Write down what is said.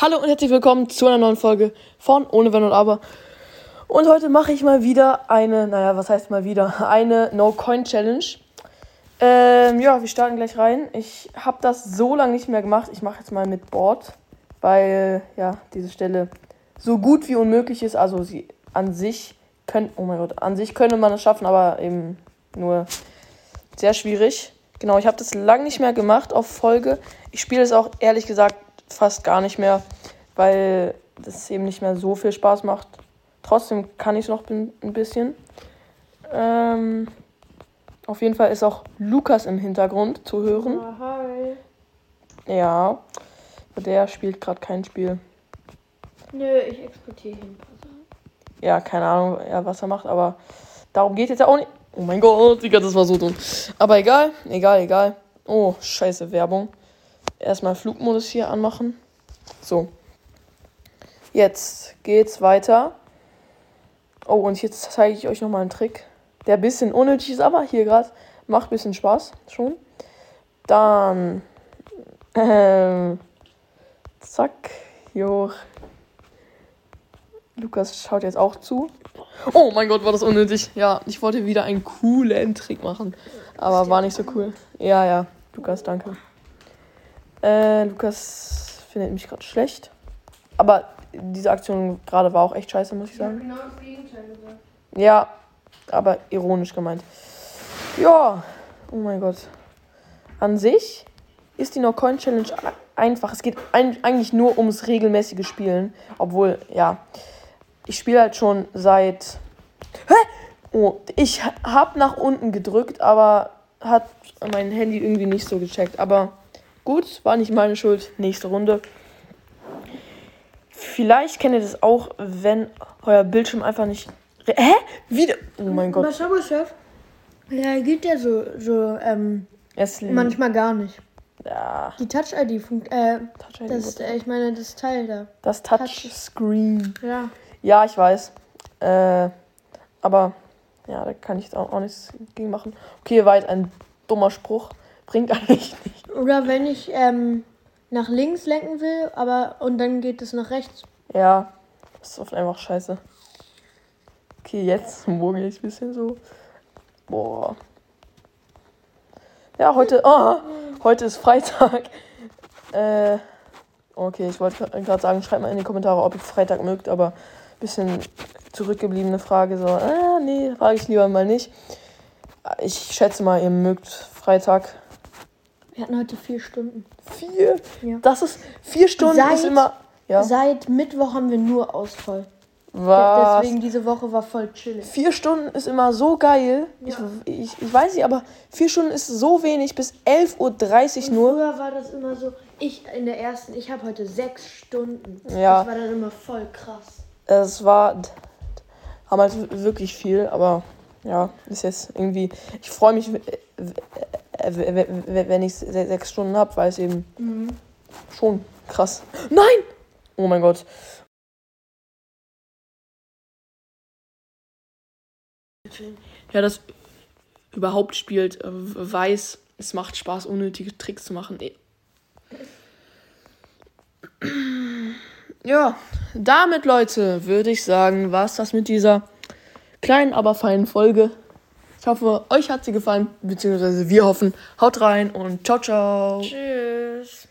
Hallo und herzlich willkommen zu einer neuen Folge von Ohne Wenn und Aber. Und heute mache ich mal wieder eine, naja, was heißt mal wieder? Eine No-Coin-Challenge. Ähm, ja, wir starten gleich rein. Ich habe das so lange nicht mehr gemacht. Ich mache jetzt mal mit Board, weil, ja, diese Stelle so gut wie unmöglich ist. Also sie an sich können, oh mein Gott, an sich könnte man es schaffen, aber eben nur sehr schwierig. Genau, ich habe das lange nicht mehr gemacht auf Folge. Ich spiele es auch ehrlich gesagt fast gar nicht mehr, weil das eben nicht mehr so viel Spaß macht. Trotzdem kann ich es noch ein bisschen. Ähm, auf jeden Fall ist auch Lukas im Hintergrund zu hören. Hi. Ja, der spielt gerade kein Spiel. Nö, ich exportiere hin. Ja, keine Ahnung, ja, was er macht, aber darum geht jetzt ja auch nicht. Oh mein Gott, Digga, das war so dumm. Aber egal, egal, egal. Oh, scheiße, Werbung. Erstmal Flugmodus hier anmachen. So. Jetzt geht's weiter. Oh, und jetzt zeige ich euch nochmal einen Trick, der ein bisschen unnötig ist, aber hier gerade macht ein bisschen Spaß schon. Dann. Ähm, zack, hoch. Lukas schaut jetzt auch zu. Oh mein Gott, war das unnötig. Ja, ich wollte wieder einen coolen Trick machen. Aber war nicht so cool. Ja, ja. Lukas, danke. Äh, Lukas findet mich gerade schlecht. Aber diese Aktion gerade war auch echt scheiße, muss ich sagen. genau das Gegenteil gesagt. Ja, aber ironisch gemeint. Ja, oh mein Gott. An sich ist die No-Coin-Challenge einfach. Es geht ein, eigentlich nur ums regelmäßige Spielen. Obwohl, ja, ich spiele halt schon seit. Hä? Oh, ich habe nach unten gedrückt, aber hat mein Handy irgendwie nicht so gecheckt. Aber gut, war nicht meine Schuld. Nächste Runde. Vielleicht kennt ihr das auch, wenn euer Bildschirm einfach nicht. Hä? Wieder? Oh mein Bei Gott. Subway-Chef reagiert der so, so ähm, manchmal gar nicht. Ja, Die Touch-ID funkt, äh, das, wurde- äh, ich meine, das Teil da. das Touchscreen. Ja. Ja, ich weiß. Äh, aber ja, da kann ich auch, auch nichts gegen machen. Okay, war jetzt ein dummer Spruch. Bringt eigentlich nicht. Oder wenn ich ähm, nach links lenken will, aber und dann geht es nach rechts. Ja, das ist oft einfach scheiße. Okay, jetzt mogel ich ein bisschen so. Boah. Ja, heute, oh, heute ist Freitag. Äh, okay, ich wollte gerade sagen, schreibt mal in die Kommentare, ob ihr Freitag mögt, aber ein bisschen zurückgebliebene Frage. So, ah, nee, frage ich lieber mal nicht. Ich schätze mal, ihr mögt Freitag. Wir hatten heute vier Stunden. Vier? Ja. Das ist, vier Stunden Seit- ist immer. Ja, Seit Mittwoch haben wir nur Ausfall. was? Deswegen diese Woche war voll chillig. Vier Stunden ist immer so geil. Ich, ich, ich weiß nicht, aber vier Stunden ist so wenig bis 11.30 Uhr nur. Früher war das immer so, ich in der ersten, ich habe heute sechs Stunden. Ja. Das war dann immer voll krass. Es war. Haben halt wirklich viel, aber ja, ist jetzt irgendwie. Ich freue mich, wenn ich se- sechs Stunden habe, weil es eben schon krass. Nein! Oh mein Gott. Ja, das überhaupt spielt, äh, weiß, es macht Spaß, unnötige Tricks zu machen. Eh. Ja, damit, Leute, würde ich sagen, war es das mit dieser kleinen, aber feinen Folge. Ich hoffe, euch hat sie gefallen, beziehungsweise wir hoffen. Haut rein und ciao, ciao. Tschüss.